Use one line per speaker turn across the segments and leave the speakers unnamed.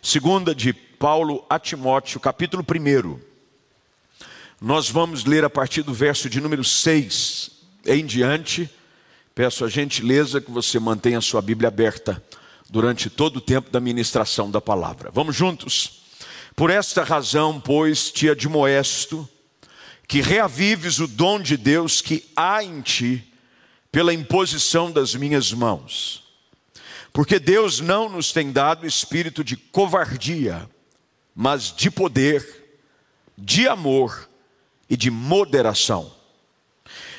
Segunda de Paulo a Timóteo, capítulo 1. Nós vamos ler a partir do verso de número 6 em diante. Peço a gentileza que você mantenha a sua Bíblia aberta durante todo o tempo da ministração da palavra. Vamos juntos? Por esta razão, pois, te admoesto que reavives o dom de Deus que há em ti pela imposição das minhas mãos. Porque Deus não nos tem dado espírito de covardia, mas de poder, de amor e de moderação.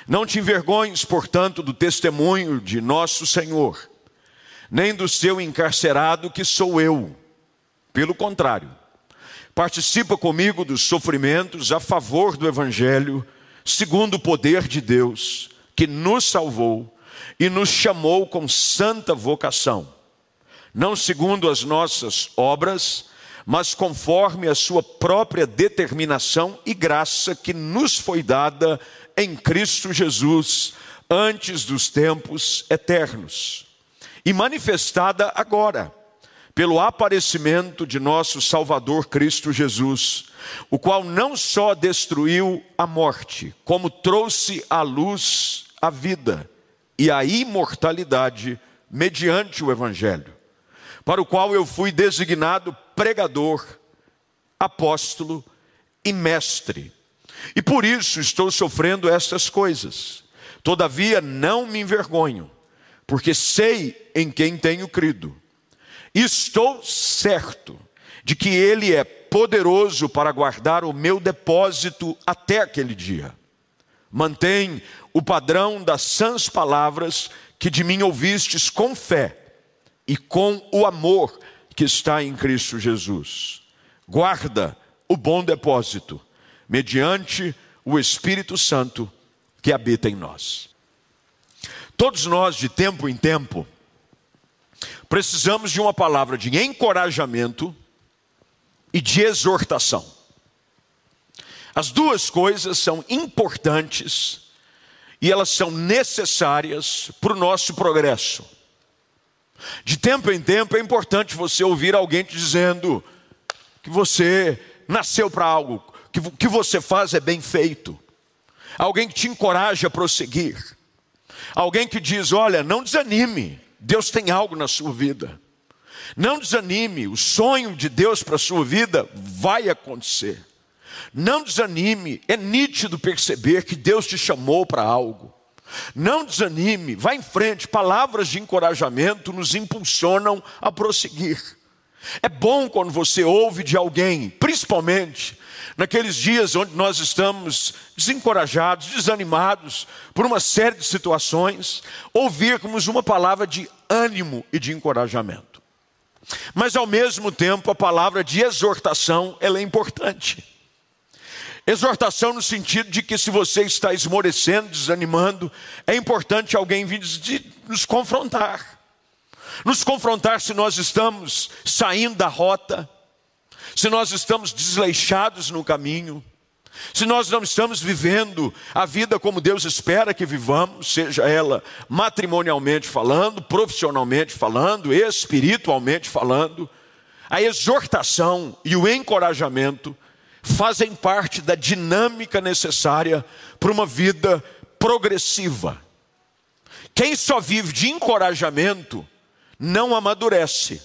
Não te envergonhes, portanto, do testemunho de nosso Senhor, nem do seu encarcerado que sou eu. Pelo contrário, participa comigo dos sofrimentos a favor do Evangelho, segundo o poder de Deus, que nos salvou e nos chamou com santa vocação, não segundo as nossas obras, mas conforme a sua própria determinação e graça que nos foi dada em Cristo Jesus antes dos tempos eternos. E manifestada agora pelo aparecimento de nosso Salvador Cristo Jesus, o qual não só destruiu a morte, como trouxe à luz a vida e a imortalidade mediante o Evangelho, para o qual eu fui designado pregador, apóstolo e mestre. E por isso estou sofrendo estas coisas. Todavia não me envergonho, porque sei em quem tenho crido. Estou certo de que Ele é poderoso para guardar o meu depósito até aquele dia. Mantém o padrão das sãs palavras que de mim ouvistes com fé e com o amor que está em Cristo Jesus. Guarda o bom depósito, mediante o Espírito Santo que habita em nós. Todos nós, de tempo em tempo, precisamos de uma palavra de encorajamento e de exortação. As duas coisas são importantes e elas são necessárias para o nosso progresso. De tempo em tempo é importante você ouvir alguém te dizendo que você nasceu para algo, que o que você faz é bem feito. Alguém que te encoraja a prosseguir. Alguém que diz: Olha, não desanime, Deus tem algo na sua vida. Não desanime, o sonho de Deus para a sua vida vai acontecer. Não desanime, é nítido perceber que Deus te chamou para algo. Não desanime, vá em frente, palavras de encorajamento nos impulsionam a prosseguir. É bom quando você ouve de alguém, principalmente naqueles dias onde nós estamos desencorajados, desanimados por uma série de situações, ouvirmos uma palavra de ânimo e de encorajamento. Mas ao mesmo tempo, a palavra de exortação, ela é importante. Exortação no sentido de que se você está esmorecendo, desanimando, é importante alguém vir nos confrontar. Nos confrontar se nós estamos saindo da rota, se nós estamos desleixados no caminho, se nós não estamos vivendo a vida como Deus espera que vivamos, seja ela matrimonialmente falando, profissionalmente falando, espiritualmente falando, a exortação e o encorajamento fazem parte da dinâmica necessária para uma vida progressiva. Quem só vive de encorajamento não amadurece,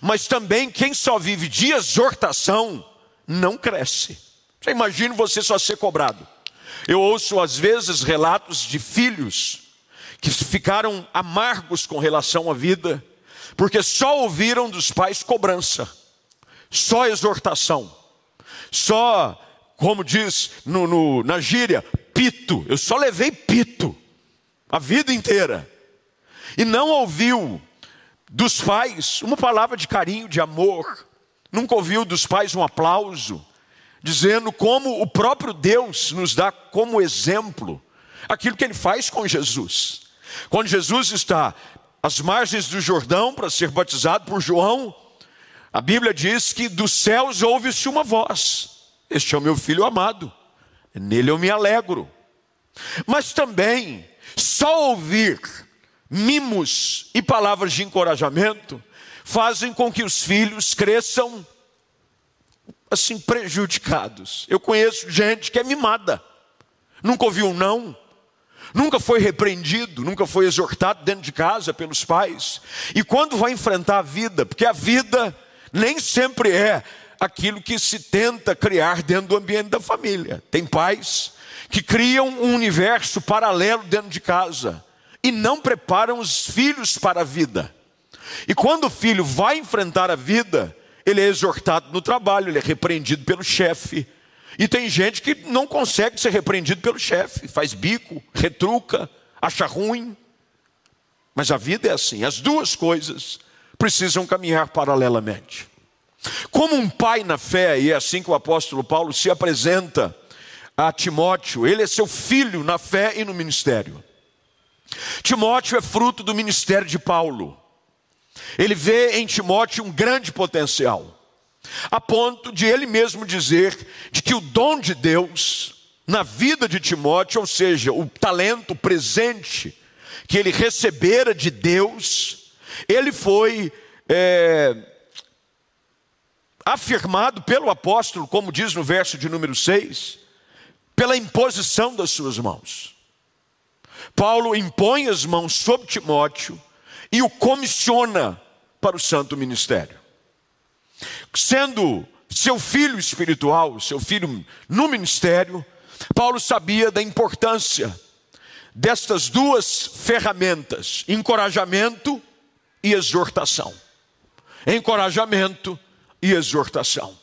mas também quem só vive de exortação não cresce. Você imagina você só ser cobrado. Eu ouço às vezes relatos de filhos que ficaram amargos com relação à vida, porque só ouviram dos pais cobrança, só exortação só, como diz no, no, na gíria, pito. Eu só levei pito a vida inteira. E não ouviu dos pais uma palavra de carinho, de amor. Nunca ouviu dos pais um aplauso, dizendo como o próprio Deus nos dá como exemplo aquilo que ele faz com Jesus. Quando Jesus está às margens do Jordão para ser batizado por João, a Bíblia diz que dos céus ouve-se uma voz: Este é o meu filho amado, nele eu me alegro. Mas também, só ouvir mimos e palavras de encorajamento fazem com que os filhos cresçam assim prejudicados. Eu conheço gente que é mimada, nunca ouviu um não, nunca foi repreendido, nunca foi exortado dentro de casa pelos pais, e quando vai enfrentar a vida, porque a vida nem sempre é aquilo que se tenta criar dentro do ambiente da família. Tem pais que criam um universo paralelo dentro de casa e não preparam os filhos para a vida. E quando o filho vai enfrentar a vida, ele é exortado no trabalho, ele é repreendido pelo chefe. E tem gente que não consegue ser repreendido pelo chefe, faz bico, retruca, acha ruim. Mas a vida é assim, as duas coisas precisam caminhar paralelamente. Como um pai na fé, e é assim que o apóstolo Paulo se apresenta a Timóteo, ele é seu filho na fé e no ministério. Timóteo é fruto do ministério de Paulo. Ele vê em Timóteo um grande potencial, a ponto de ele mesmo dizer de que o dom de Deus na vida de Timóteo, ou seja, o talento presente que ele recebera de Deus, ele foi é, afirmado pelo apóstolo, como diz no verso de número 6, pela imposição das suas mãos. Paulo impõe as mãos sobre Timóteo e o comissiona para o santo ministério. Sendo seu filho espiritual, seu filho no ministério, Paulo sabia da importância destas duas ferramentas: encorajamento e exortação. Encorajamento e exortação.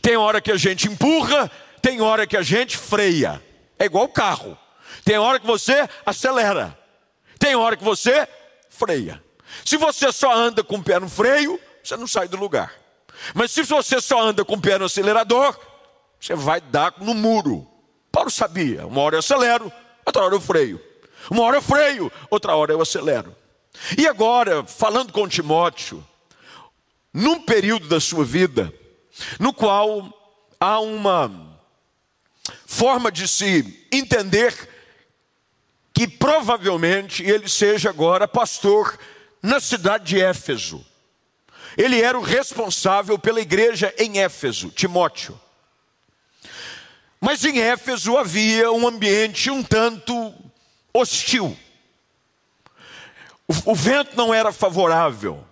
Tem hora que a gente empurra, tem hora que a gente freia. É igual carro. Tem hora que você acelera, tem hora que você freia. Se você só anda com o pé no freio, você não sai do lugar. Mas se você só anda com o pé no acelerador, você vai dar no muro. Paulo sabia, uma hora eu acelero, outra hora eu freio. Uma hora eu freio, outra hora eu acelero. E agora, falando com Timóteo, num período da sua vida, no qual há uma forma de se entender que provavelmente ele seja agora pastor na cidade de Éfeso. Ele era o responsável pela igreja em Éfeso, Timóteo. Mas em Éfeso havia um ambiente um tanto hostil. O, o vento não era favorável.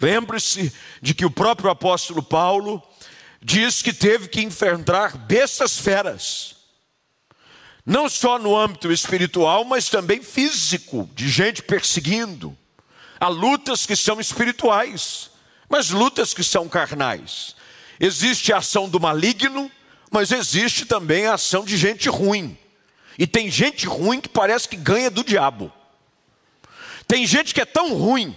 Lembre-se de que o próprio apóstolo Paulo diz que teve que enfrentar bestas feras não só no âmbito espiritual, mas também físico, de gente perseguindo. Há lutas que são espirituais, mas lutas que são carnais. Existe a ação do maligno, mas existe também a ação de gente ruim. E tem gente ruim que parece que ganha do diabo. Tem gente que é tão ruim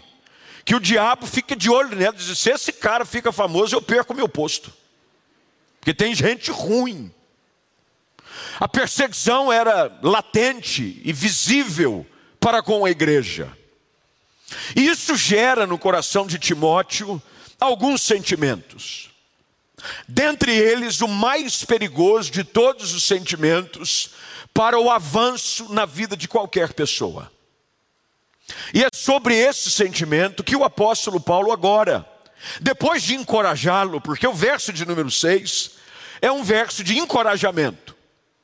que o diabo fica de olho nela diz: se esse cara fica famoso, eu perco meu posto. Porque tem gente ruim. A perseguição era latente e visível para com a igreja. E isso gera no coração de Timóteo alguns sentimentos. Dentre eles, o mais perigoso de todos os sentimentos para o avanço na vida de qualquer pessoa. E é sobre esse sentimento que o apóstolo Paulo agora, depois de encorajá-lo, porque o verso de número 6 é um verso de encorajamento.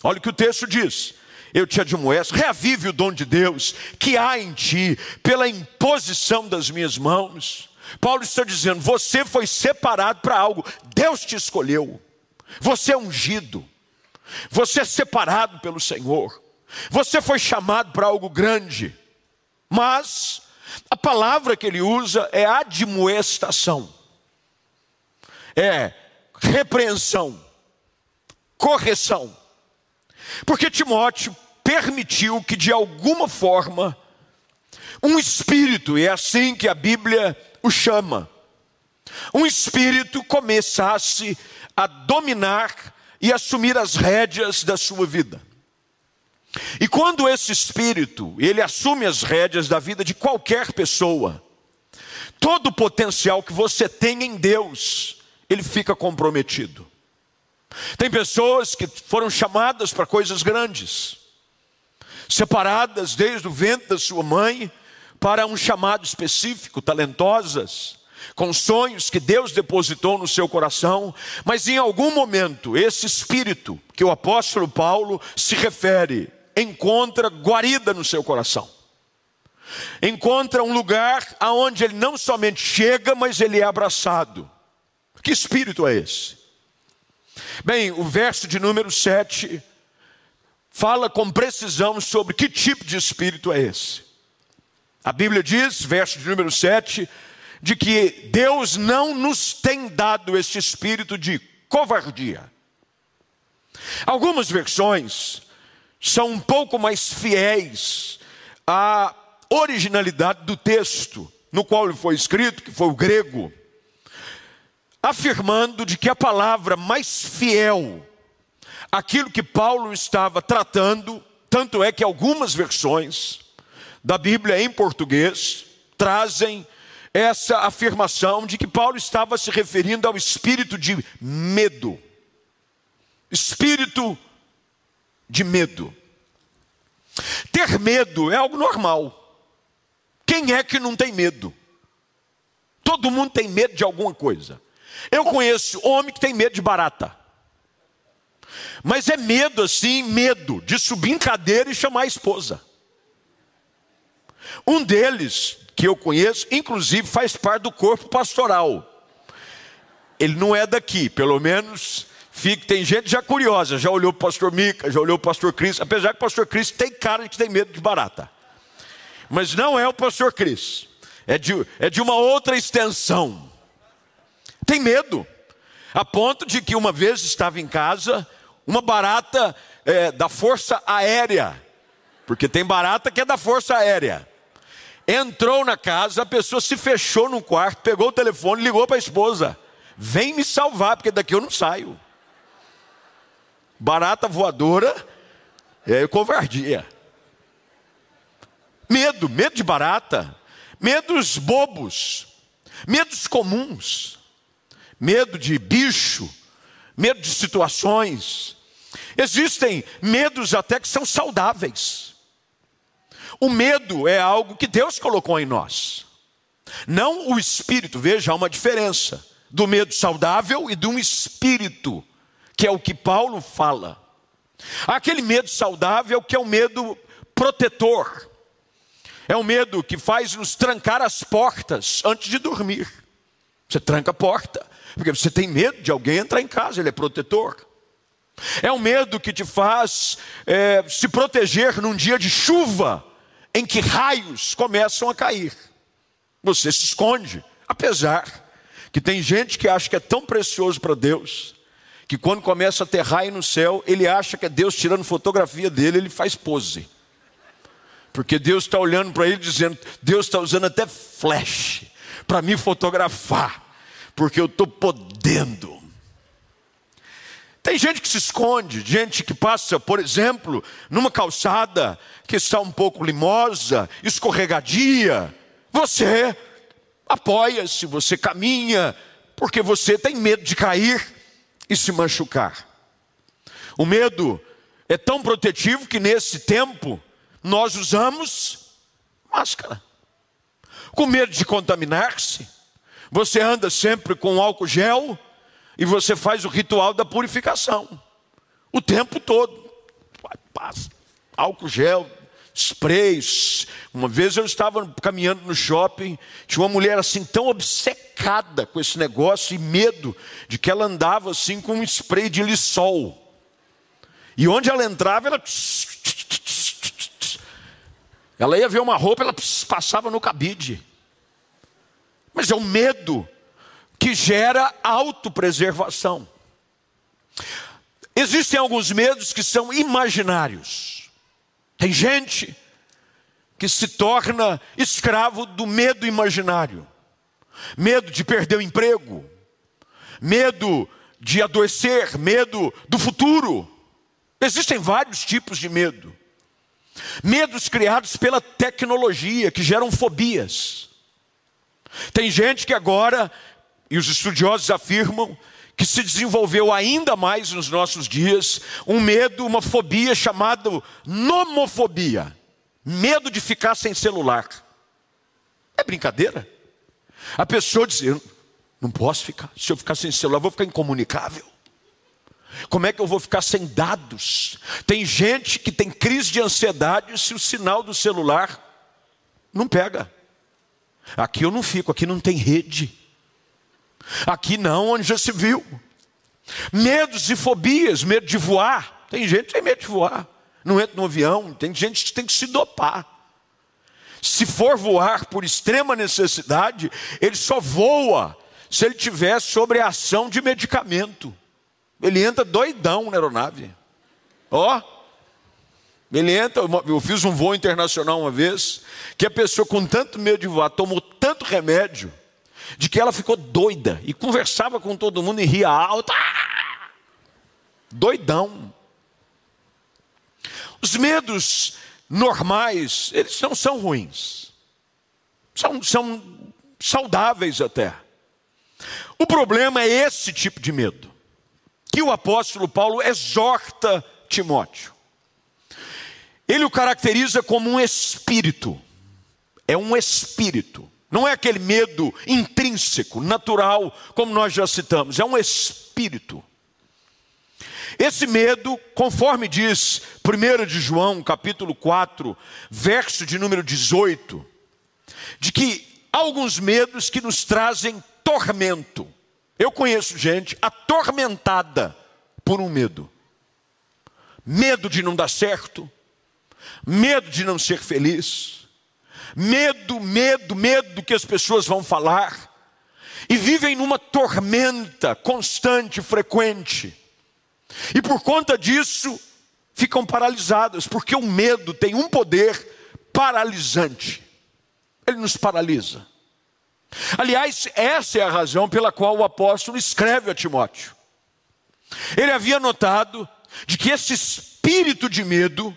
Olha o que o texto diz. Eu te admoesto, reavive o dom de Deus que há em ti, pela imposição das minhas mãos. Paulo está dizendo: você foi separado para algo, Deus te escolheu, você é ungido, você é separado pelo Senhor, você foi chamado para algo grande, mas a palavra que ele usa é admoestação, é repreensão, correção. Porque Timóteo permitiu que de alguma forma um espírito, e é assim que a Bíblia o chama, um espírito começasse a dominar e assumir as rédeas da sua vida. E quando esse espírito, ele assume as rédeas da vida de qualquer pessoa, todo o potencial que você tem em Deus, ele fica comprometido. Tem pessoas que foram chamadas para coisas grandes, separadas desde o ventre da sua mãe para um chamado específico, talentosas, com sonhos que Deus depositou no seu coração, mas em algum momento esse espírito que o apóstolo Paulo se refere encontra guarida no seu coração. Encontra um lugar aonde ele não somente chega, mas ele é abraçado. Que espírito é esse? Bem, o verso de número 7 fala com precisão sobre que tipo de espírito é esse. A Bíblia diz, verso de número 7, de que Deus não nos tem dado este espírito de covardia. Algumas versões são um pouco mais fiéis à originalidade do texto no qual ele foi escrito, que foi o grego, afirmando de que a palavra mais fiel aquilo que Paulo estava tratando, tanto é que algumas versões da Bíblia em português trazem essa afirmação de que Paulo estava se referindo ao espírito de medo. Espírito de medo. Ter medo é algo normal. Quem é que não tem medo? Todo mundo tem medo de alguma coisa. Eu conheço homem que tem medo de barata. Mas é medo assim, medo de subir em cadeira e chamar a esposa. Um deles, que eu conheço, inclusive faz parte do corpo pastoral. Ele não é daqui, pelo menos fica, tem gente já curiosa, já olhou o pastor Mica, já olhou o pastor Cris, apesar que o pastor Cris tem cara de que tem medo de barata. Mas não é o pastor Cris, é de, é de uma outra extensão. Tem medo, a ponto de que uma vez estava em casa uma barata é, da Força Aérea, porque tem barata que é da Força Aérea. Entrou na casa, a pessoa se fechou no quarto, pegou o telefone, ligou para a esposa: Vem me salvar, porque daqui eu não saio. Barata voadora é covardia. Medo, medo de barata, medos bobos, medos comuns, medo de bicho, medo de situações. Existem medos até que são saudáveis. O medo é algo que Deus colocou em nós, não o espírito. Veja, há uma diferença do medo saudável e de um espírito, que é o que Paulo fala. Aquele medo saudável que é o medo protetor, é o medo que faz nos trancar as portas antes de dormir. Você tranca a porta, porque você tem medo de alguém entrar em casa, ele é protetor. É um medo que te faz é, se proteger num dia de chuva, em que raios começam a cair. Você se esconde, apesar que tem gente que acha que é tão precioso para Deus, que quando começa a ter raio no céu, ele acha que é Deus tirando fotografia dele, ele faz pose. Porque Deus está olhando para ele dizendo, Deus está usando até flash para me fotografar porque eu estou podendo. Tem gente que se esconde, gente que passa, por exemplo, numa calçada que está um pouco limosa, escorregadia. Você apoia-se, você caminha, porque você tem medo de cair e se machucar. O medo é tão protetivo que nesse tempo nós usamos máscara. Com medo de contaminar-se, você anda sempre com álcool gel e você faz o ritual da purificação. O tempo todo. Passa álcool gel, sprays. Uma vez eu estava caminhando no shopping, tinha uma mulher assim tão obcecada com esse negócio e medo de que ela andava assim com um spray de lissol. E onde ela entrava, ela ela ia ver uma roupa, ela passava no cabide mas é o medo que gera autopreservação. Existem alguns medos que são imaginários. Tem gente que se torna escravo do medo imaginário. Medo de perder o emprego, medo de adoecer, medo do futuro. Existem vários tipos de medo. Medos criados pela tecnologia que geram fobias. Tem gente que agora, e os estudiosos afirmam, que se desenvolveu ainda mais nos nossos dias um medo, uma fobia chamada nomofobia medo de ficar sem celular. É brincadeira? A pessoa dizer, não posso ficar, se eu ficar sem celular, vou ficar incomunicável. Como é que eu vou ficar sem dados? Tem gente que tem crise de ansiedade se o sinal do celular não pega. Aqui eu não fico, aqui não tem rede. Aqui não, onde já se viu. Medos e fobias, medo de voar. Tem gente que tem medo de voar. Não entra no avião, tem gente que tem que se dopar. Se for voar por extrema necessidade, ele só voa se ele tiver sobre a ação de medicamento. Ele entra doidão na aeronave. Ó, oh, ele entra, eu fiz um voo internacional uma vez, que a pessoa com tanto medo de voar tomou tanto remédio, de que ela ficou doida e conversava com todo mundo e ria alto. Ah! Doidão. Os medos normais, eles não são ruins. São, são saudáveis até. O problema é esse tipo de medo, que o apóstolo Paulo exorta Timóteo. Ele o caracteriza como um espírito. É um espírito. Não é aquele medo intrínseco, natural, como nós já citamos, é um espírito. Esse medo, conforme diz 1 de João, capítulo 4, verso de número 18, de que há alguns medos que nos trazem tormento. Eu conheço gente atormentada por um medo. Medo de não dar certo, medo de não ser feliz, medo, medo, medo do que as pessoas vão falar, e vivem numa tormenta constante, frequente. E por conta disso, ficam paralisadas, porque o medo tem um poder paralisante. Ele nos paralisa. Aliás, essa é a razão pela qual o apóstolo escreve a Timóteo. Ele havia notado de que esse espírito de medo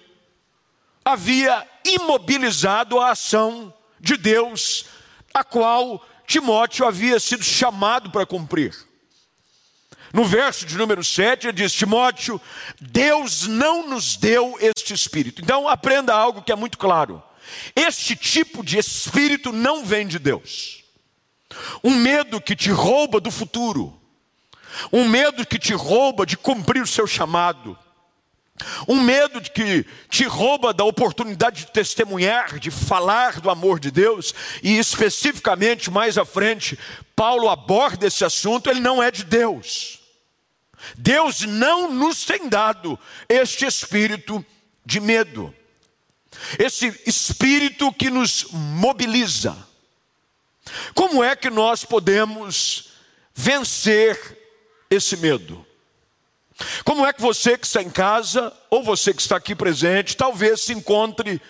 havia imobilizado a ação de Deus, a qual Timóteo havia sido chamado para cumprir. No verso de número 7, ele diz: Timóteo, Deus não nos deu este espírito. Então, aprenda algo que é muito claro: este tipo de espírito não vem de Deus. Um medo que te rouba do futuro, um medo que te rouba de cumprir o seu chamado, um medo de que te rouba da oportunidade de testemunhar, de falar do amor de Deus, e especificamente mais à frente, Paulo aborda esse assunto, ele não é de Deus. Deus não nos tem dado este espírito de medo, esse espírito que nos mobiliza. Como é que nós podemos vencer esse medo? Como é que você que está em casa, ou você que está aqui presente, talvez se encontre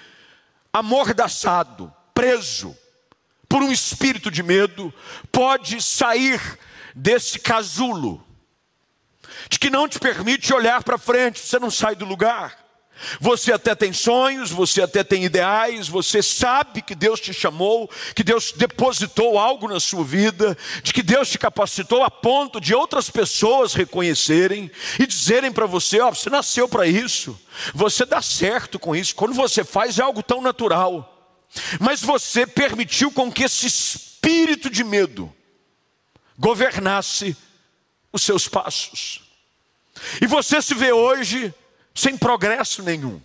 amordaçado, preso por um espírito de medo, pode sair desse casulo, de que não te permite olhar para frente, você não sai do lugar. Você até tem sonhos, você até tem ideais, você sabe que Deus te chamou, que Deus depositou algo na sua vida, de que Deus te capacitou a ponto de outras pessoas reconhecerem e dizerem para você: Ó, oh, você nasceu para isso, você dá certo com isso. Quando você faz é algo tão natural, mas você permitiu com que esse espírito de medo governasse os seus passos. E você se vê hoje sem progresso nenhum.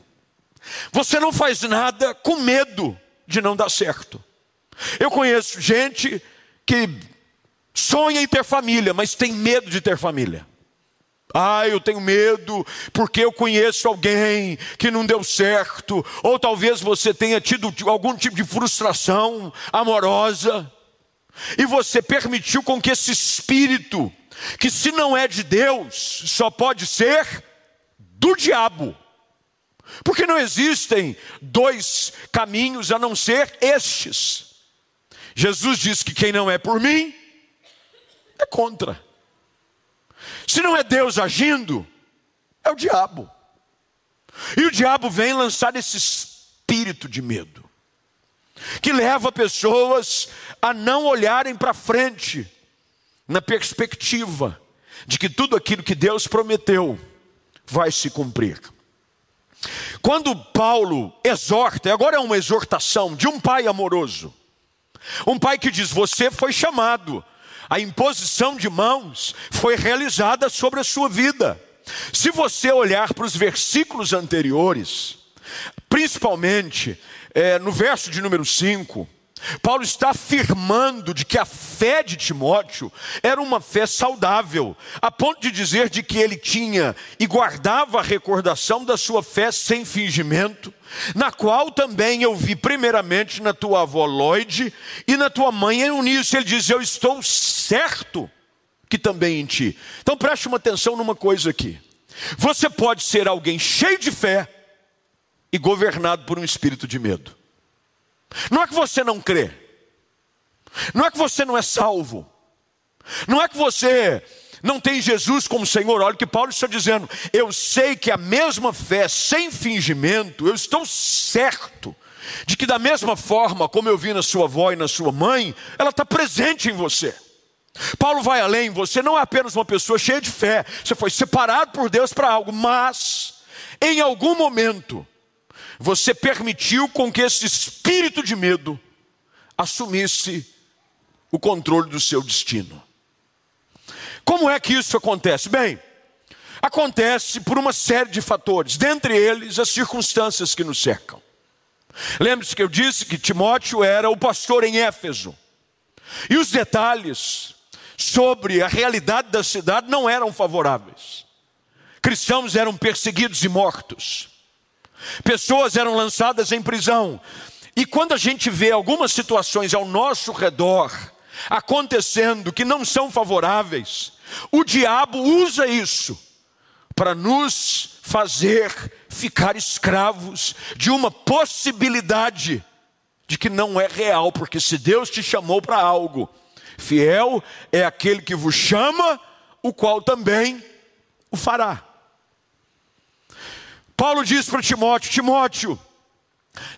Você não faz nada com medo de não dar certo. Eu conheço gente que sonha em ter família, mas tem medo de ter família. Ah, eu tenho medo porque eu conheço alguém que não deu certo, ou talvez você tenha tido algum tipo de frustração amorosa, e você permitiu com que esse espírito, que se não é de Deus, só pode ser do diabo. Porque não existem dois caminhos a não ser estes. Jesus diz que quem não é por mim é contra. Se não é Deus agindo, é o diabo. E o diabo vem lançar esse espírito de medo, que leva pessoas a não olharem para frente, na perspectiva de que tudo aquilo que Deus prometeu vai se cumprir. Quando Paulo exorta, agora é uma exortação de um pai amoroso, Um pai que diz: Você foi chamado, a imposição de mãos foi realizada sobre a sua vida. Se você olhar para os versículos anteriores, principalmente é, no verso de número 5, Paulo está afirmando de que a fé de Timóteo era uma fé saudável, a ponto de dizer de que ele tinha e guardava a recordação da sua fé sem fingimento, na qual também eu vi primeiramente na tua avó Lloyd e na tua mãe Eunice. Ele diz: Eu estou certo que também em ti. Então preste uma atenção numa coisa aqui. Você pode ser alguém cheio de fé e governado por um espírito de medo. Não é que você não crê, não é que você não é salvo, não é que você não tem Jesus como Senhor. Olha o que Paulo está dizendo. Eu sei que a mesma fé sem fingimento, eu estou certo de que, da mesma forma como eu vi na sua avó e na sua mãe, ela está presente em você. Paulo vai além, você não é apenas uma pessoa cheia de fé, você foi separado por Deus para algo, mas em algum momento você permitiu com que esse espírito de medo assumisse o controle do seu destino. Como é que isso acontece? Bem, acontece por uma série de fatores, dentre eles as circunstâncias que nos cercam. Lembre-se que eu disse que Timóteo era o pastor em Éfeso. E os detalhes sobre a realidade da cidade não eram favoráveis. Cristãos eram perseguidos e mortos. Pessoas eram lançadas em prisão. E quando a gente vê algumas situações ao nosso redor acontecendo que não são favoráveis, o diabo usa isso para nos fazer ficar escravos de uma possibilidade de que não é real, porque se Deus te chamou para algo, fiel é aquele que vos chama, o qual também o fará. Paulo diz para Timóteo: Timóteo,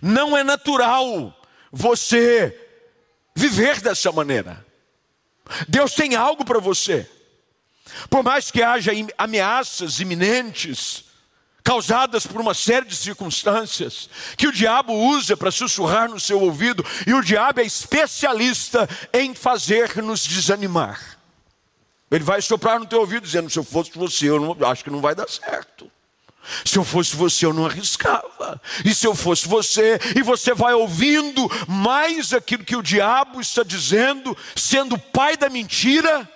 não é natural você viver dessa maneira. Deus tem algo para você. Por mais que haja ameaças iminentes, causadas por uma série de circunstâncias, que o diabo usa para sussurrar no seu ouvido, e o diabo é especialista em fazer-nos desanimar. Ele vai soprar no teu ouvido dizendo: se eu fosse você, eu não, acho que não vai dar certo. Se eu fosse você, eu não arriscava. E se eu fosse você, e você vai ouvindo mais aquilo que o diabo está dizendo, sendo pai da mentira,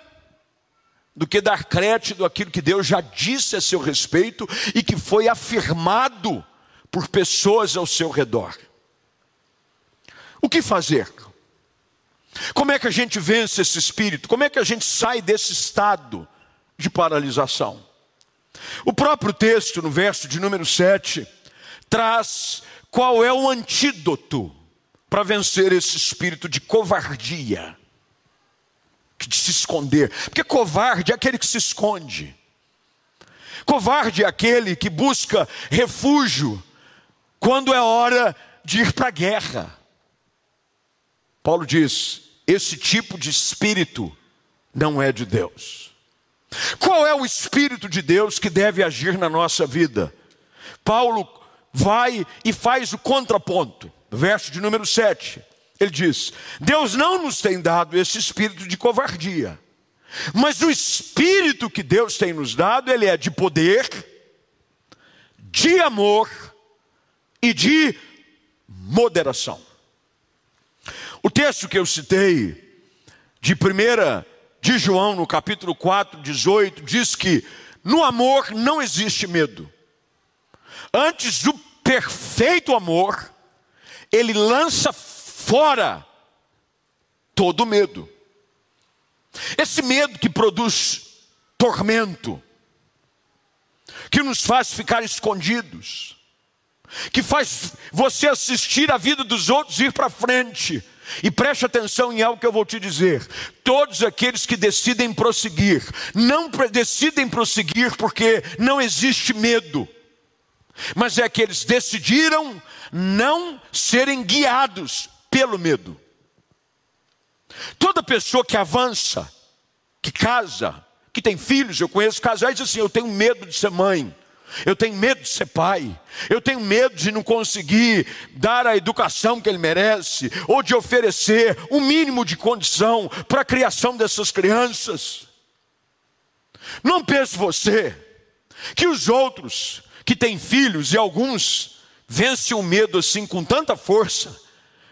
do que dar crédito àquilo que Deus já disse a seu respeito e que foi afirmado por pessoas ao seu redor. O que fazer? Como é que a gente vence esse espírito? Como é que a gente sai desse estado de paralisação? O próprio texto, no verso de número 7, traz qual é o antídoto para vencer esse espírito de covardia, de se esconder. Porque covarde é aquele que se esconde. Covarde é aquele que busca refúgio quando é hora de ir para a guerra. Paulo diz: esse tipo de espírito não é de Deus. Qual é o Espírito de Deus que deve agir na nossa vida? Paulo vai e faz o contraponto, verso de número 7. Ele diz: Deus não nos tem dado esse espírito de covardia, mas o espírito que Deus tem nos dado, ele é de poder, de amor e de moderação. O texto que eu citei, de 1 de João, no capítulo 4, 18, diz que no amor não existe medo. Antes do perfeito amor, ele lança fora todo medo. Esse medo que produz tormento, que nos faz ficar escondidos, que faz você assistir a vida dos outros ir para frente, e preste atenção em algo que eu vou te dizer: todos aqueles que decidem prosseguir, não decidem prosseguir porque não existe medo, mas é que eles decidiram não serem guiados pelo medo. Toda pessoa que avança, que casa, que tem filhos, eu conheço casais assim, eu tenho medo de ser mãe. Eu tenho medo de ser pai. Eu tenho medo de não conseguir dar a educação que ele merece, ou de oferecer o um mínimo de condição para a criação dessas crianças. Não pense você que os outros que têm filhos e alguns vencem o medo assim com tanta força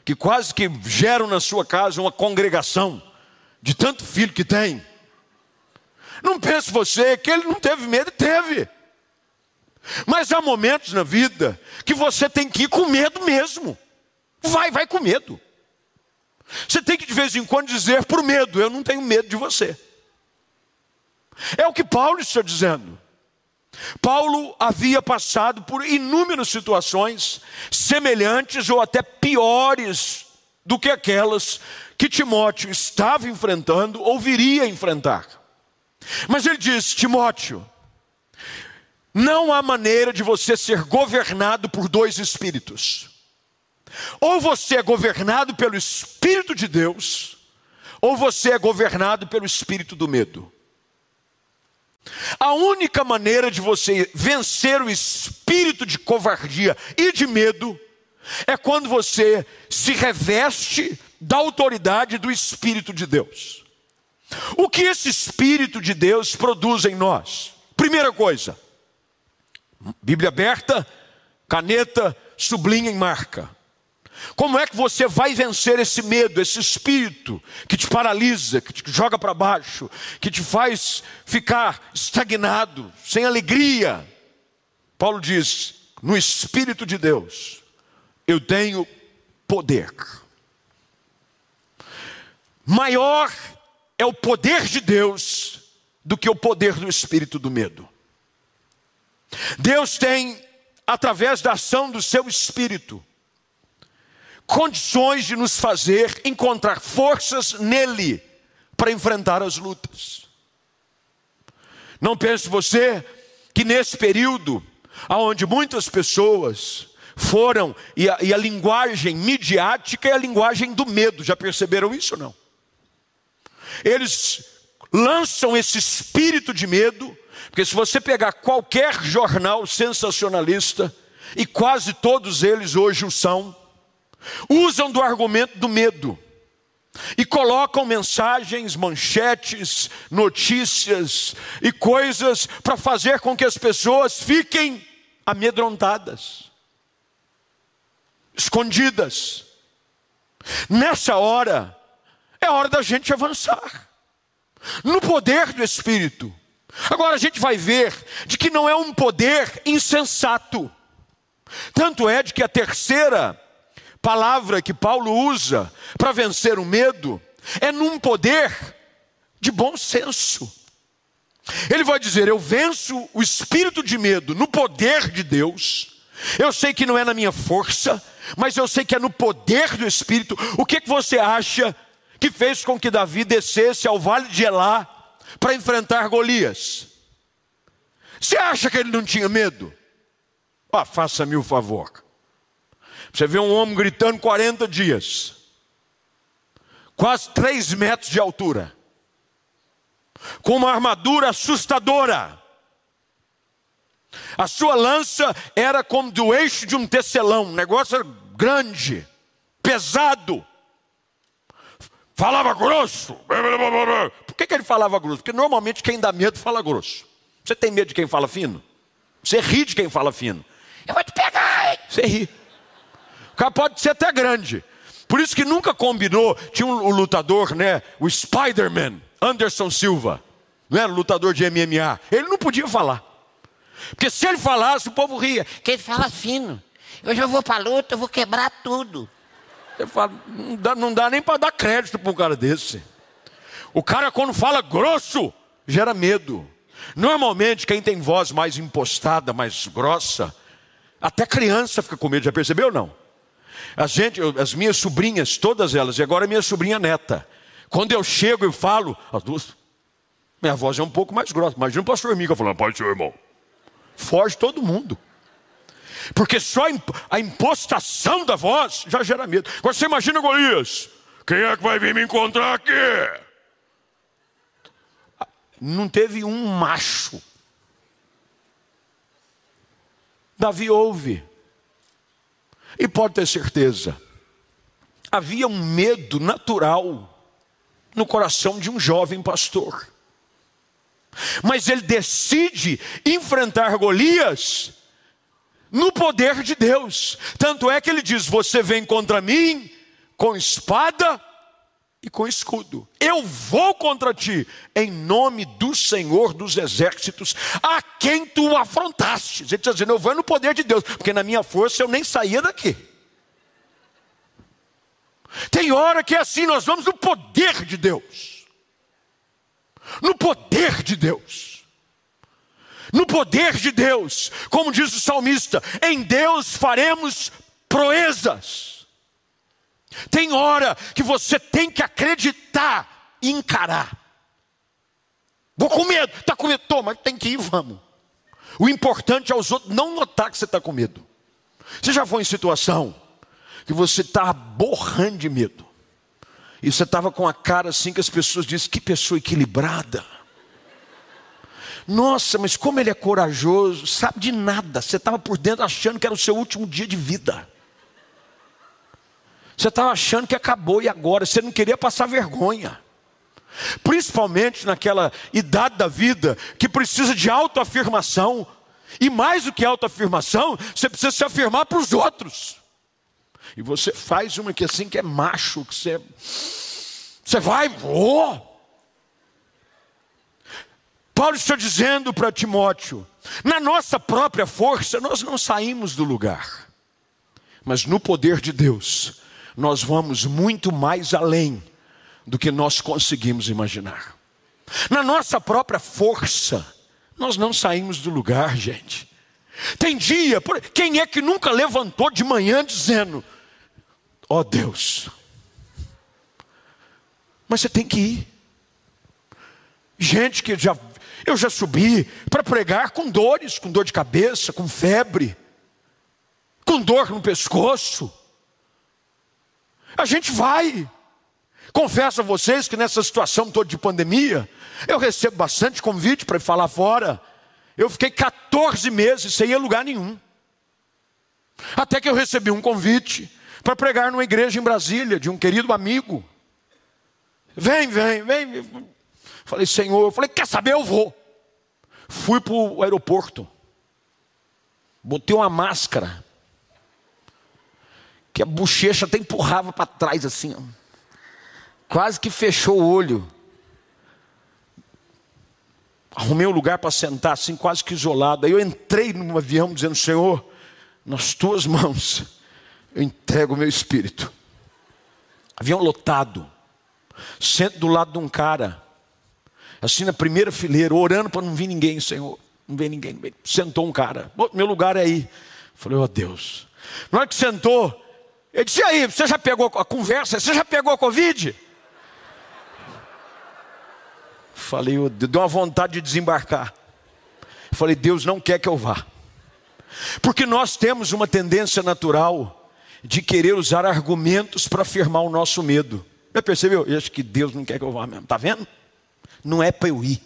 que quase que geram na sua casa uma congregação de tanto filho que tem. Não pense você que ele não teve medo, teve. Mas há momentos na vida que você tem que ir com medo mesmo. Vai, vai com medo. Você tem que de vez em quando dizer por medo: Eu não tenho medo de você. É o que Paulo está dizendo. Paulo havia passado por inúmeras situações semelhantes ou até piores do que aquelas que Timóteo estava enfrentando ou viria a enfrentar. Mas ele diz: Timóteo, não há maneira de você ser governado por dois espíritos. Ou você é governado pelo Espírito de Deus, ou você é governado pelo espírito do medo. A única maneira de você vencer o espírito de covardia e de medo é quando você se reveste da autoridade do Espírito de Deus. O que esse Espírito de Deus produz em nós? Primeira coisa, Bíblia aberta, caneta, sublinha e marca. Como é que você vai vencer esse medo, esse espírito que te paralisa, que te joga para baixo, que te faz ficar estagnado, sem alegria? Paulo diz: no Espírito de Deus, eu tenho poder. Maior é o poder de Deus do que o poder do espírito do medo. Deus tem, através da ação do seu espírito, condições de nos fazer encontrar forças nele para enfrentar as lutas. Não pense você que nesse período, onde muitas pessoas foram, e a, e a, linguagem midiática é a linguagem do medo, já perceberam isso ou não? Eles lançam esse espírito de medo, porque se você pegar qualquer jornal sensacionalista, e quase todos eles hoje o são, usam do argumento do medo e colocam mensagens, manchetes, notícias e coisas para fazer com que as pessoas fiquem amedrontadas, escondidas. Nessa hora, é hora da gente avançar no poder do Espírito. Agora a gente vai ver de que não é um poder insensato. Tanto é de que a terceira palavra que Paulo usa para vencer o medo é num poder de bom senso. Ele vai dizer: Eu venço o espírito de medo no poder de Deus. Eu sei que não é na minha força, mas eu sei que é no poder do Espírito. O que, que você acha que fez com que Davi descesse ao vale de Elá para enfrentar Golias? Você acha que ele não tinha medo? Ah, faça-me o favor. Você vê um homem gritando 40 dias, quase 3 metros de altura, com uma armadura assustadora. A sua lança era como do eixo de um tecelão, um negócio grande, pesado. Falava grosso. Que, que ele falava grosso? Porque normalmente quem dá medo fala grosso. Você tem medo de quem fala fino? Você ri de quem fala fino. Eu vou te pegar, hein? Você ri cara pode ser até grande. Por isso que nunca combinou. Tinha um, um lutador, né? O Spider-Man, Anderson Silva. Não era lutador de MMA. Ele não podia falar. Porque se ele falasse, o povo ria.
Que ele fala fino. Eu já vou para luta, eu vou quebrar tudo.
Não dá, não dá nem para dar crédito para um cara desse. O cara, quando fala grosso, gera medo. Normalmente, quem tem voz mais impostada, mais grossa, até criança fica com medo. Já percebeu ou não? A gente, as minhas sobrinhas, todas elas, e agora minha sobrinha neta. Quando eu chego e falo, as duas, minha voz é um pouco mais grossa. Imagina o pastor Mica falando, pode ser, irmão. Foge todo mundo. Porque só a impostação da voz já gera medo. Agora você imagina Golias. Quem é que vai vir me encontrar aqui? Não teve um macho Davi ouve. E pode ter certeza, havia um medo natural no coração de um jovem pastor. Mas ele decide enfrentar Golias no poder de Deus. Tanto é que ele diz: Você vem contra mim com espada e com escudo. Eu vou contra ti, em nome do Senhor dos exércitos, a quem tu afrontaste. Ele está dizendo: Eu vou no poder de Deus, porque na minha força eu nem saía daqui. Tem hora que é assim, nós vamos no poder de Deus. No poder de Deus. No poder de Deus, como diz o salmista, em Deus faremos proezas. Tem hora que você tem que acreditar e encarar. Vou com medo, está com medo, toma, tem que ir, vamos. O importante é os outros não notar que você está com medo. Você já foi em situação que você estava borrando de medo. E você estava com a cara assim que as pessoas dizem, que pessoa equilibrada. Nossa, mas como ele é corajoso, sabe de nada. Você estava por dentro achando que era o seu último dia de vida. Você estava achando que acabou e agora, você não queria passar vergonha. Principalmente naquela idade da vida que precisa de autoafirmação. E mais do que autoafirmação, você precisa se afirmar para os outros. E você faz uma que assim que é macho, que você, você vai, oh! Paulo está dizendo para Timóteo: na nossa própria força nós não saímos do lugar, mas no poder de Deus nós vamos muito mais além do que nós conseguimos imaginar. Na nossa própria força, nós não saímos do lugar, gente. Tem dia, quem é que nunca levantou de manhã dizendo: Ó oh Deus. Mas você tem que ir. Gente que já eu já subi para pregar com dores, com dor de cabeça, com febre, com dor no pescoço. A gente vai. Confesso a vocês que nessa situação toda de pandemia, eu recebo bastante convite para ir falar fora. Eu fiquei 14 meses sem ir a lugar nenhum. Até que eu recebi um convite para pregar numa igreja em Brasília, de um querido amigo. Vem, vem, vem. Falei, Senhor, eu falei, quer saber? Eu vou. Fui para o aeroporto, botei uma máscara, que a bochecha até empurrava para trás assim, ó. quase que fechou o olho. Arrumei um lugar para sentar, assim, quase que isolado. Aí eu entrei no avião dizendo: Senhor, nas tuas mãos eu entrego o meu espírito. Avião lotado. Sento do lado de um cara, assim na primeira fileira, orando para não vir ninguém, Senhor. Não vem ninguém. Sentou um cara. Meu lugar é aí. Falei, ó oh, Deus. Na hora que sentou, ele disse: e aí, você já pegou a conversa? Você já pegou a Covid? Falei, deu uma vontade de desembarcar. Falei, Deus não quer que eu vá. Porque nós temos uma tendência natural de querer usar argumentos para afirmar o nosso medo. Já percebeu? Eu acho que Deus não quer que eu vá mesmo. Está vendo? Não é para eu ir.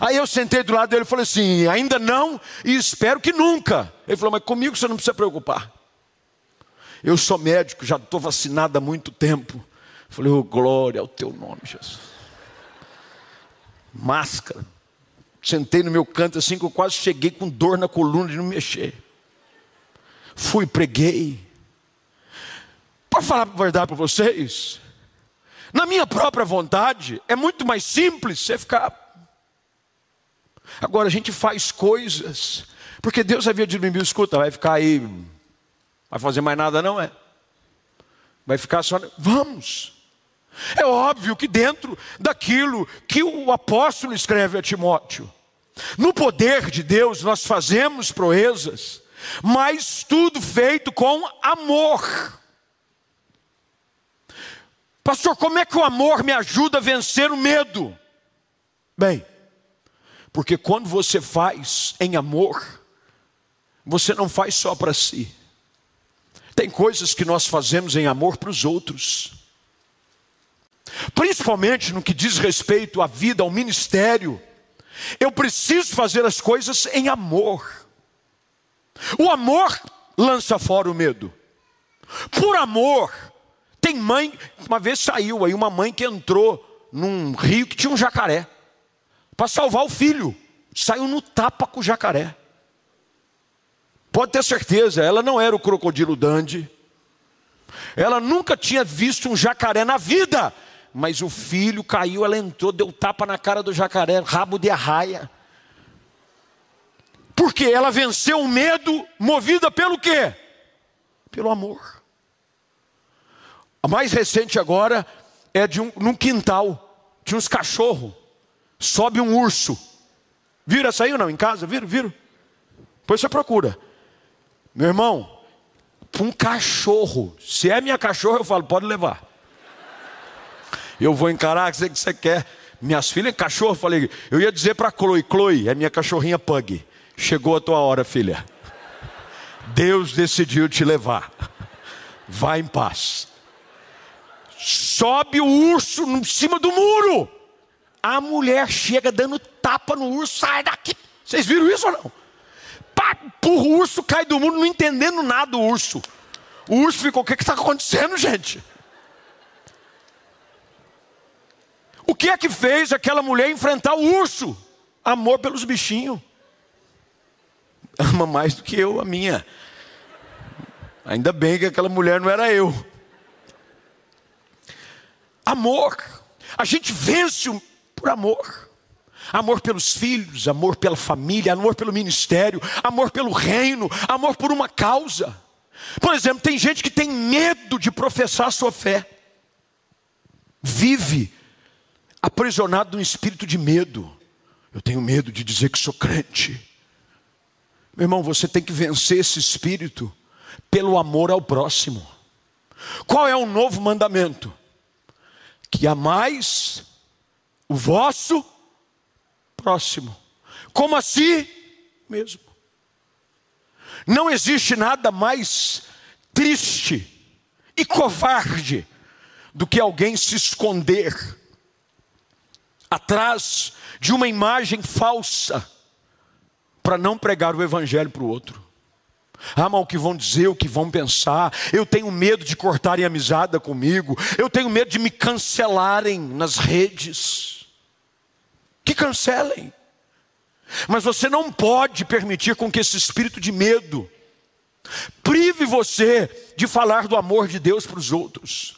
Aí eu sentei do lado dele e falei assim: ainda não e espero que nunca. Ele falou: mas comigo você não precisa preocupar. Eu sou médico, já estou vacinado há muito tempo. Falei: oh, glória ao teu nome, Jesus. Máscara. Sentei no meu canto assim que eu quase cheguei com dor na coluna de não mexer. Fui, preguei. Para falar a verdade para vocês, na minha própria vontade, é muito mais simples você ficar. Agora a gente faz coisas, porque Deus havia dito escuta, vai ficar aí, vai fazer mais nada, não é? Vai ficar só. Vamos. É óbvio que dentro daquilo que o apóstolo escreve a Timóteo, no poder de Deus nós fazemos proezas, mas tudo feito com amor. Pastor, como é que o amor me ajuda a vencer o medo? Bem, porque quando você faz em amor, você não faz só para si. Tem coisas que nós fazemos em amor para os outros. Principalmente no que diz respeito à vida, ao ministério. Eu preciso fazer as coisas em amor. O amor lança fora o medo. Por amor, tem mãe, uma vez saiu aí uma mãe que entrou num rio que tinha um jacaré para salvar o filho. Saiu no tapa com o jacaré. Pode ter certeza, ela não era o crocodilo Dandy. Ela nunca tinha visto um jacaré na vida. Mas o filho caiu, ela entrou, deu tapa na cara do jacaré, rabo de arraia. Porque ela venceu o medo, movida pelo quê? Pelo amor. A mais recente agora é de um num quintal, tinha uns cachorros. Sobe um urso. Vira, saiu não em casa? Viram, viram? Depois você procura. Meu irmão, um cachorro. Se é minha cachorra, eu falo, pode levar. Eu vou encarar, o que você quer. Minhas filhas, cachorro, falei, eu ia dizer para Chloe, Chloe, é minha cachorrinha pug. Chegou a tua hora, filha. Deus decidiu te levar. Vá em paz. Sobe o urso em cima do muro. A mulher chega dando tapa no urso, sai daqui. Vocês viram isso ou não? Pá, o urso cai do muro, não entendendo nada o urso. O urso ficou, o que está acontecendo, gente? O que é que fez aquela mulher enfrentar o urso? Amor pelos bichinhos. Ama mais do que eu, a minha. Ainda bem que aquela mulher não era eu. Amor. A gente vence por amor. Amor pelos filhos, amor pela família, amor pelo ministério, amor pelo reino, amor por uma causa. Por exemplo, tem gente que tem medo de professar a sua fé. Vive aprisionado num espírito de medo. Eu tenho medo de dizer que sou crente. Meu irmão, você tem que vencer esse espírito pelo amor ao próximo. Qual é o novo mandamento? Que amais o vosso próximo, como a si mesmo. Não existe nada mais triste e covarde do que alguém se esconder atrás de uma imagem falsa para não pregar o evangelho para o outro. Ah, mas o que vão dizer, o que vão pensar. Eu tenho medo de cortarem amizade comigo. Eu tenho medo de me cancelarem nas redes. Que cancelem. Mas você não pode permitir com que esse espírito de medo prive você de falar do amor de Deus para os outros.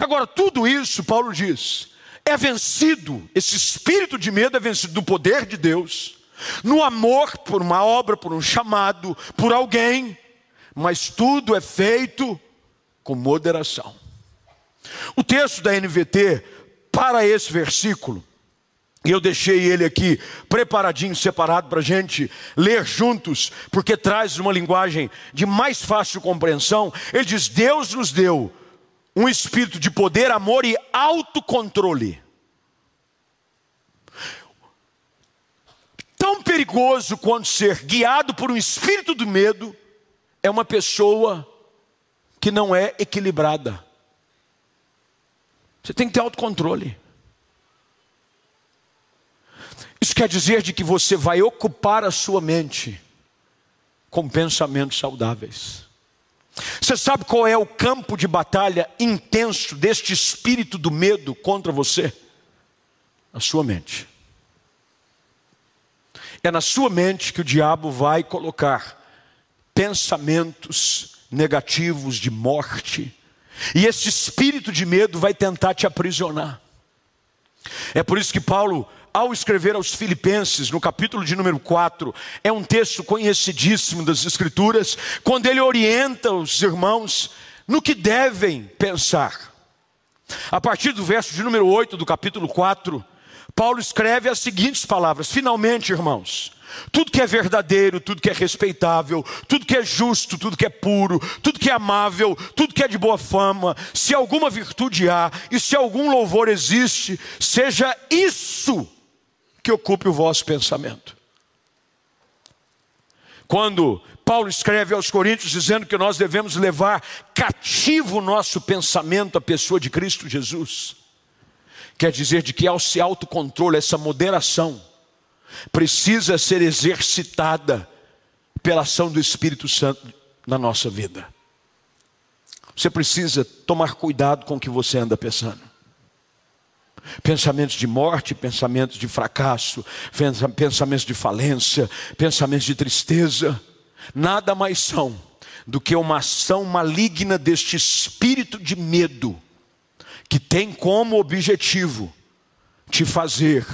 Agora, tudo isso, Paulo diz, é vencido, esse espírito de medo é vencido do poder de Deus, no amor por uma obra, por um chamado, por alguém, mas tudo é feito com moderação. O texto da NVT, para esse versículo, e eu deixei ele aqui preparadinho, separado para a gente ler juntos, porque traz uma linguagem de mais fácil compreensão. Ele diz: Deus nos deu um espírito de poder, amor e autocontrole. Tão perigoso quanto ser guiado por um espírito do medo é uma pessoa que não é equilibrada. Você tem que ter autocontrole. Isso quer dizer de que você vai ocupar a sua mente com pensamentos saudáveis. Você sabe qual é o campo de batalha intenso deste espírito do medo contra você? A sua mente. É na sua mente que o diabo vai colocar pensamentos negativos de morte, e esse espírito de medo vai tentar te aprisionar. É por isso que Paulo ao escrever aos Filipenses, no capítulo de número 4, é um texto conhecidíssimo das Escrituras, quando ele orienta os irmãos no que devem pensar. A partir do verso de número 8 do capítulo 4, Paulo escreve as seguintes palavras: Finalmente, irmãos, tudo que é verdadeiro, tudo que é respeitável, tudo que é justo, tudo que é puro, tudo que é amável, tudo que é de boa fama, se alguma virtude há e se algum louvor existe, seja isso que ocupe o vosso pensamento. Quando Paulo escreve aos Coríntios dizendo que nós devemos levar cativo o nosso pensamento à pessoa de Cristo Jesus, quer dizer de que ao se autocontrole, essa moderação, precisa ser exercitada pela ação do Espírito Santo na nossa vida. Você precisa tomar cuidado com o que você anda pensando. Pensamentos de morte, pensamentos de fracasso, pensamentos de falência, pensamentos de tristeza, nada mais são do que uma ação maligna deste espírito de medo, que tem como objetivo te fazer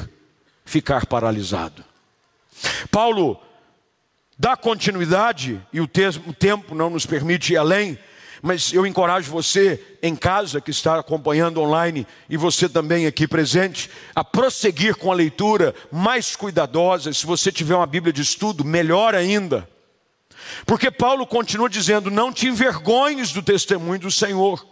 ficar paralisado. Paulo dá continuidade, e o tempo não nos permite ir além, mas eu encorajo você em casa que está acompanhando online e você também aqui presente a prosseguir com a leitura mais cuidadosa. Se você tiver uma Bíblia de estudo, melhor ainda. Porque Paulo continua dizendo: Não te envergonhes do testemunho do Senhor,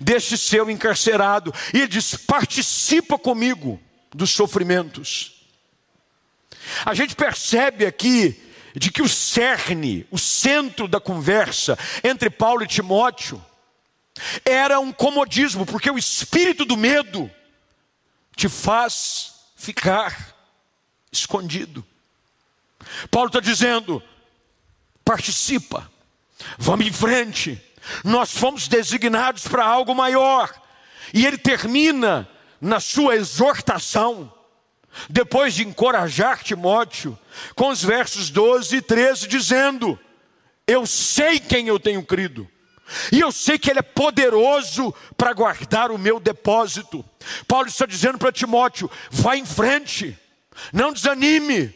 deste seu encarcerado. E ele diz: Participa comigo dos sofrimentos. A gente percebe aqui de que o cerne, o centro da conversa entre Paulo e Timóteo, era um comodismo, porque o espírito do medo te faz ficar escondido. Paulo está dizendo: participa, vamos em frente, nós fomos designados para algo maior, e ele termina na sua exortação depois de encorajar Timóteo, com os versos 12 e 13, dizendo: Eu sei quem eu tenho crido, e eu sei que Ele é poderoso para guardar o meu depósito. Paulo está dizendo para Timóteo: vá em frente, não desanime,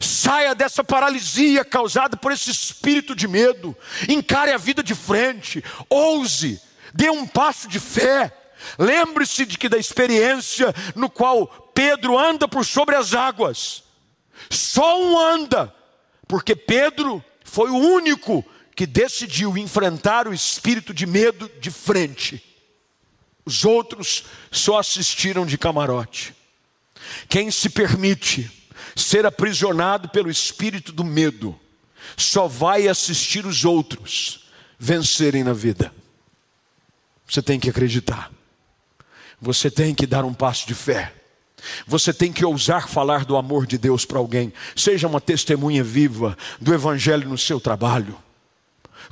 saia dessa paralisia causada por esse espírito de medo, encare a vida de frente, ouse, dê um passo de fé. Lembre-se de que da experiência no qual Pedro anda por sobre as águas. Só um anda, porque Pedro foi o único que decidiu enfrentar o espírito de medo de frente. Os outros só assistiram de camarote. Quem se permite ser aprisionado pelo espírito do medo, só vai assistir os outros vencerem na vida. Você tem que acreditar. Você tem que dar um passo de fé. Você tem que ousar falar do amor de Deus para alguém. Seja uma testemunha viva do Evangelho no seu trabalho,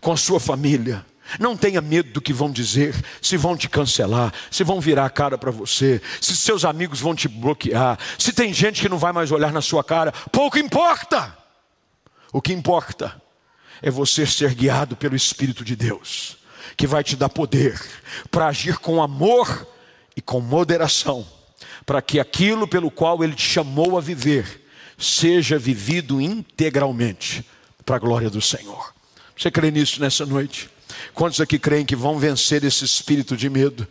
com a sua família. Não tenha medo do que vão dizer, se vão te cancelar, se vão virar a cara para você, se seus amigos vão te bloquear, se tem gente que não vai mais olhar na sua cara, pouco importa. O que importa é você ser guiado pelo Espírito de Deus, que vai te dar poder para agir com amor e com moderação para que aquilo pelo qual Ele te chamou a viver seja vivido integralmente para a glória do Senhor. Você crê nisso nessa noite? Quantos aqui creem que vão vencer esse espírito de medo?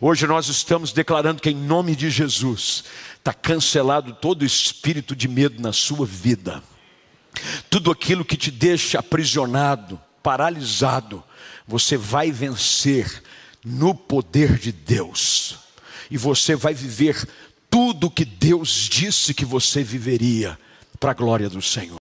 Hoje nós estamos declarando que em nome de Jesus está cancelado todo espírito de medo na sua vida. Tudo aquilo que te deixa aprisionado, paralisado, você vai vencer no poder de Deus e você vai viver tudo que Deus disse que você viveria, para a glória do Senhor.